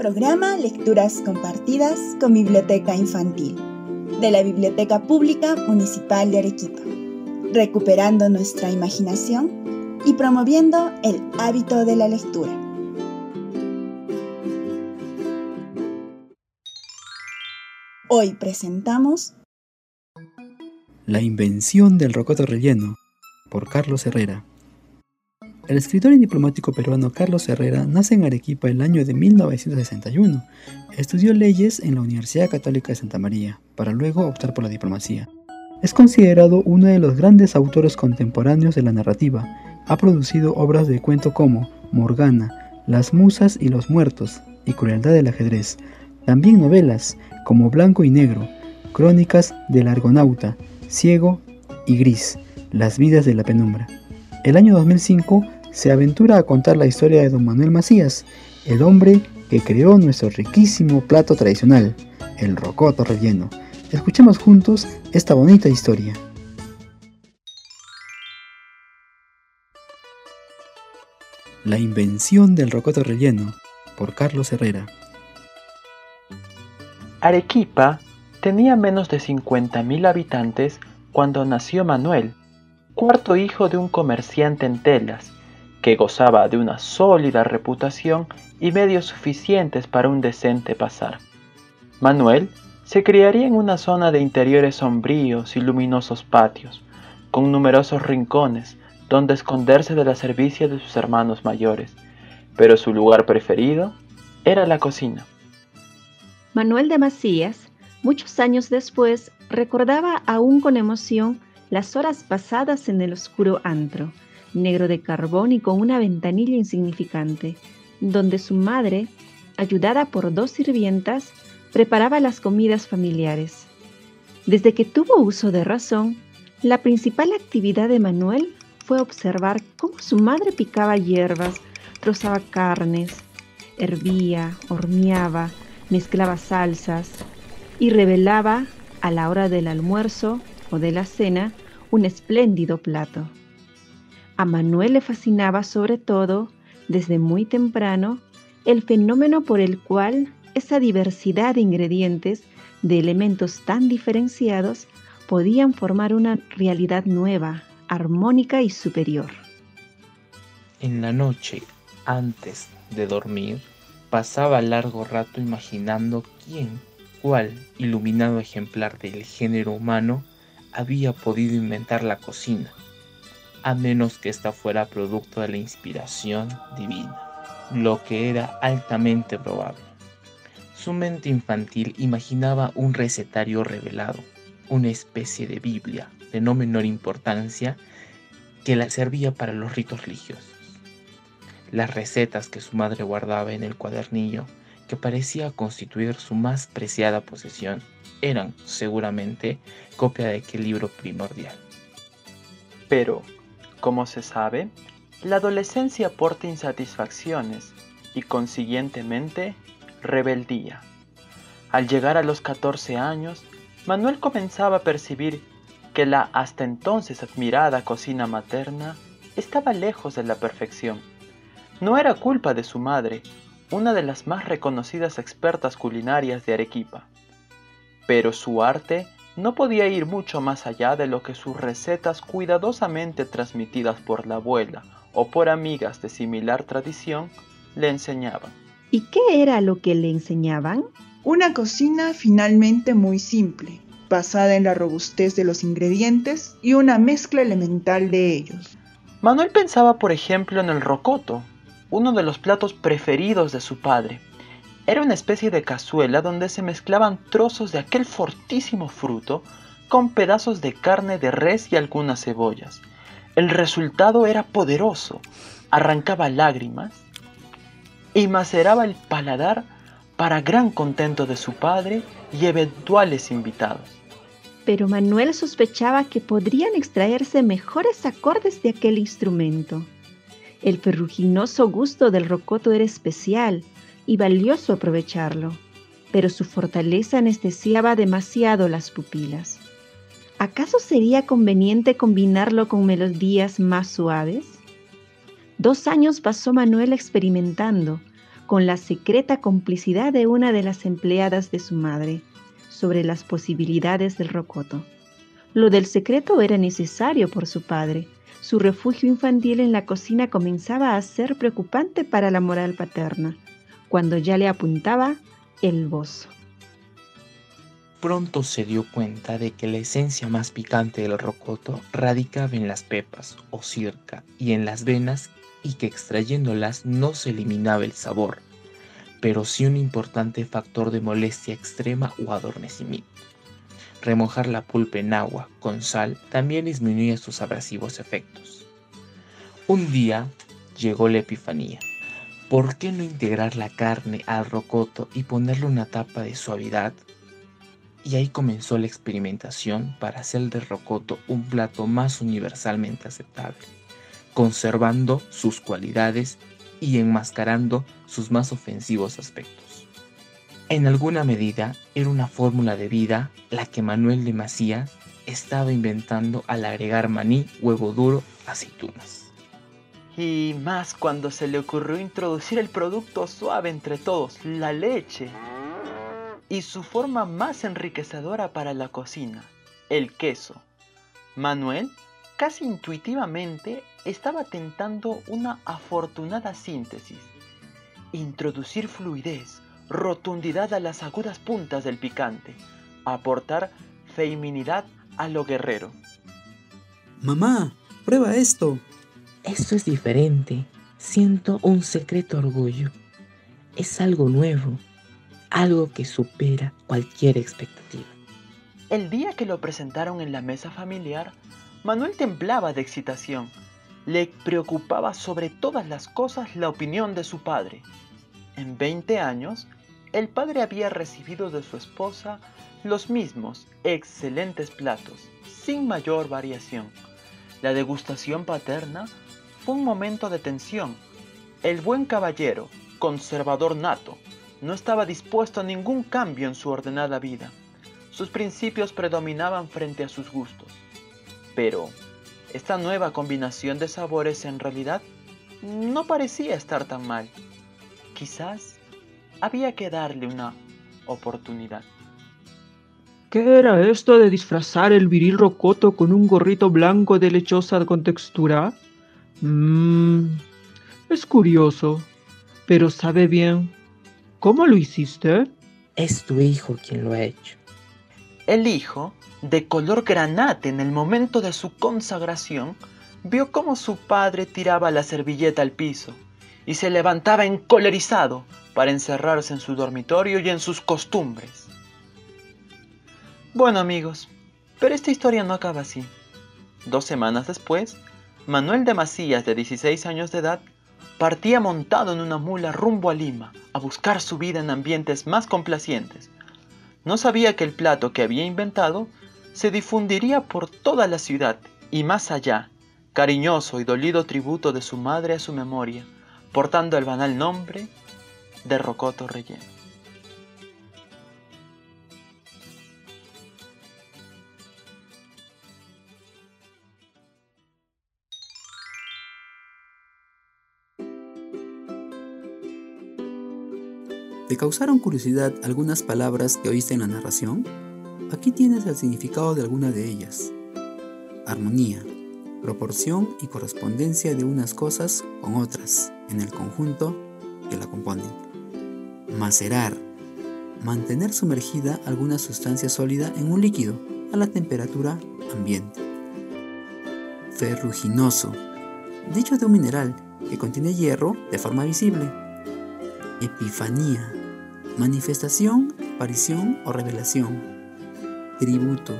Programa Lecturas Compartidas con Biblioteca Infantil de la Biblioteca Pública Municipal de Arequipa, recuperando nuestra imaginación y promoviendo el hábito de la lectura. Hoy presentamos La invención del rocoto relleno por Carlos Herrera. El escritor y diplomático peruano Carlos Herrera nace en Arequipa el año de 1961. Estudió leyes en la Universidad Católica de Santa María, para luego optar por la diplomacia. Es considerado uno de los grandes autores contemporáneos de la narrativa. Ha producido obras de cuento como Morgana, Las Musas y los Muertos y Crueldad del Ajedrez. También novelas como Blanco y Negro, Crónicas del Argonauta, Ciego y Gris, Las vidas de la penumbra. El año 2005 se aventura a contar la historia de don Manuel Macías, el hombre que creó nuestro riquísimo plato tradicional, el rocoto relleno. Escuchemos juntos esta bonita historia. La invención del rocoto relleno por Carlos Herrera. Arequipa tenía menos de 50.000 habitantes cuando nació Manuel, cuarto hijo de un comerciante en telas, que gozaba de una sólida reputación y medios suficientes para un decente pasar. Manuel se criaría en una zona de interiores sombríos y luminosos patios, con numerosos rincones donde esconderse de la servicia de sus hermanos mayores, pero su lugar preferido era la cocina. Manuel de Macías, muchos años después, recordaba aún con emoción las horas pasadas en el oscuro antro, negro de carbón y con una ventanilla insignificante, donde su madre, ayudada por dos sirvientas, preparaba las comidas familiares. Desde que tuvo uso de razón, la principal actividad de Manuel fue observar cómo su madre picaba hierbas, trozaba carnes, hervía, horneaba, mezclaba salsas y revelaba a la hora del almuerzo o de la cena un espléndido plato. A Manuel le fascinaba sobre todo, desde muy temprano, el fenómeno por el cual esa diversidad de ingredientes, de elementos tan diferenciados, podían formar una realidad nueva, armónica y superior. En la noche, antes de dormir, pasaba largo rato imaginando quién, cuál iluminado ejemplar del género humano había podido inventar la cocina a menos que ésta fuera producto de la inspiración divina, lo que era altamente probable. Su mente infantil imaginaba un recetario revelado, una especie de Biblia de no menor importancia que la servía para los ritos religiosos. Las recetas que su madre guardaba en el cuadernillo, que parecía constituir su más preciada posesión, eran seguramente copia de aquel libro primordial. Pero, como se sabe, la adolescencia aporta insatisfacciones y consiguientemente rebeldía. Al llegar a los 14 años, Manuel comenzaba a percibir que la hasta entonces admirada cocina materna estaba lejos de la perfección. No era culpa de su madre, una de las más reconocidas expertas culinarias de Arequipa, pero su arte no podía ir mucho más allá de lo que sus recetas cuidadosamente transmitidas por la abuela o por amigas de similar tradición le enseñaban. ¿Y qué era lo que le enseñaban? Una cocina finalmente muy simple, basada en la robustez de los ingredientes y una mezcla elemental de ellos. Manuel pensaba, por ejemplo, en el rocoto, uno de los platos preferidos de su padre, era una especie de cazuela donde se mezclaban trozos de aquel fortísimo fruto con pedazos de carne de res y algunas cebollas. El resultado era poderoso, arrancaba lágrimas y maceraba el paladar para gran contento de su padre y eventuales invitados. Pero Manuel sospechaba que podrían extraerse mejores acordes de aquel instrumento. El ferruginoso gusto del rocoto era especial, y valioso aprovecharlo, pero su fortaleza anestesiaba demasiado las pupilas. ¿Acaso sería conveniente combinarlo con melodías más suaves? Dos años pasó Manuel experimentando, con la secreta complicidad de una de las empleadas de su madre sobre las posibilidades del rocoto. Lo del secreto era necesario por su padre. Su refugio infantil en la cocina comenzaba a ser preocupante para la moral paterna, cuando ya le apuntaba el bozo. Pronto se dio cuenta de que la esencia más picante del rocoto radicaba en las pepas o circa y en las venas y que extrayéndolas no se eliminaba el sabor, pero sí un importante factor de molestia extrema o adormecimiento. Remojar la pulpa en agua con sal también disminuía sus abrasivos efectos. Un día llegó la epifanía. ¿Por qué no integrar la carne al rocoto y ponerle una tapa de suavidad? Y ahí comenzó la experimentación para hacer del rocoto un plato más universalmente aceptable conservando sus cualidades y enmascarando sus más ofensivos aspectos. En alguna medida era una fórmula de vida la que Manuel de Macías estaba inventando al agregar maní, huevo duro, aceitunas. Y más cuando se le ocurrió introducir el producto suave entre todos, la leche. Y su forma más enriquecedora para la cocina, el queso. Manuel casi intuitivamente estaba tentando una afortunada síntesis. Introducir fluidez, rotundidad a las agudas puntas del picante, aportar feminidad a lo guerrero. Mamá, prueba esto. Esto es diferente. Siento un secreto orgullo. Es algo nuevo, algo que supera cualquier expectativa. El día que lo presentaron en la mesa familiar, Manuel temblaba de excitación. Le preocupaba sobre todas las cosas la opinión de su padre. En 20 años, el padre había recibido de su esposa los mismos excelentes platos, sin mayor variación. La degustación paterna fue un momento de tensión. El buen caballero, conservador nato, no estaba dispuesto a ningún cambio en su ordenada vida. Sus principios predominaban frente a sus gustos. Pero esta nueva combinación de sabores en realidad no parecía estar tan mal. Quizás había que darle una oportunidad. ¿Qué era esto de disfrazar el viril rocoto con un gorrito blanco de lechosa con textura? Mmm, es curioso, pero sabe bien. ¿Cómo lo hiciste? Es tu hijo quien lo ha hecho. El hijo de color granate en el momento de su consagración, vio cómo su padre tiraba la servilleta al piso y se levantaba encolerizado para encerrarse en su dormitorio y en sus costumbres. Bueno amigos, pero esta historia no acaba así. Dos semanas después, Manuel de Macías, de 16 años de edad, partía montado en una mula rumbo a Lima a buscar su vida en ambientes más complacientes. No sabía que el plato que había inventado se difundiría por toda la ciudad y más allá, cariñoso y dolido tributo de su madre a su memoria, portando el banal nombre de Rocoto Relleno. ¿Te causaron curiosidad algunas palabras que oíste en la narración? Aquí tienes el significado de alguna de ellas. Armonía, proporción y correspondencia de unas cosas con otras en el conjunto que la componen. Macerar, mantener sumergida alguna sustancia sólida en un líquido a la temperatura ambiente. Ferruginoso, dicho de un mineral que contiene hierro de forma visible. Epifanía, manifestación, aparición o revelación tributo,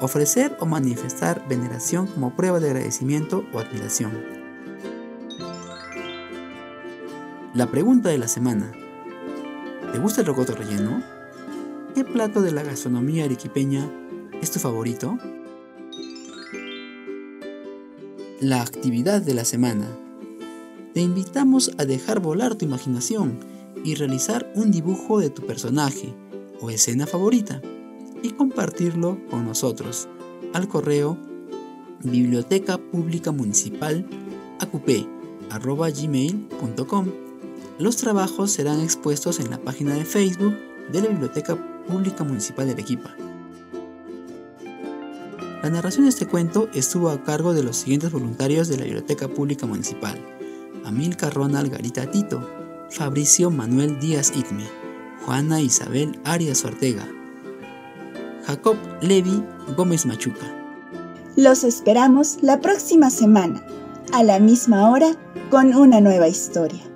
ofrecer o manifestar veneración como prueba de agradecimiento o admiración. La pregunta de la semana. ¿Te gusta el rocoto relleno? ¿Qué plato de la gastronomía arequipeña es tu favorito? La actividad de la semana. Te invitamos a dejar volar tu imaginación y realizar un dibujo de tu personaje o escena favorita y compartirlo con nosotros al correo biblioteca pública municipal gmail.com Los trabajos serán expuestos en la página de Facebook de la Biblioteca Pública Municipal de Arequipa. La narración de este cuento estuvo a cargo de los siguientes voluntarios de la Biblioteca Pública Municipal. Amilcar Ronald Garita Tito, Fabricio Manuel Díaz Itme, Juana Isabel Arias Ortega, Jacob Levi Gómez Machuca. Los esperamos la próxima semana, a la misma hora, con una nueva historia.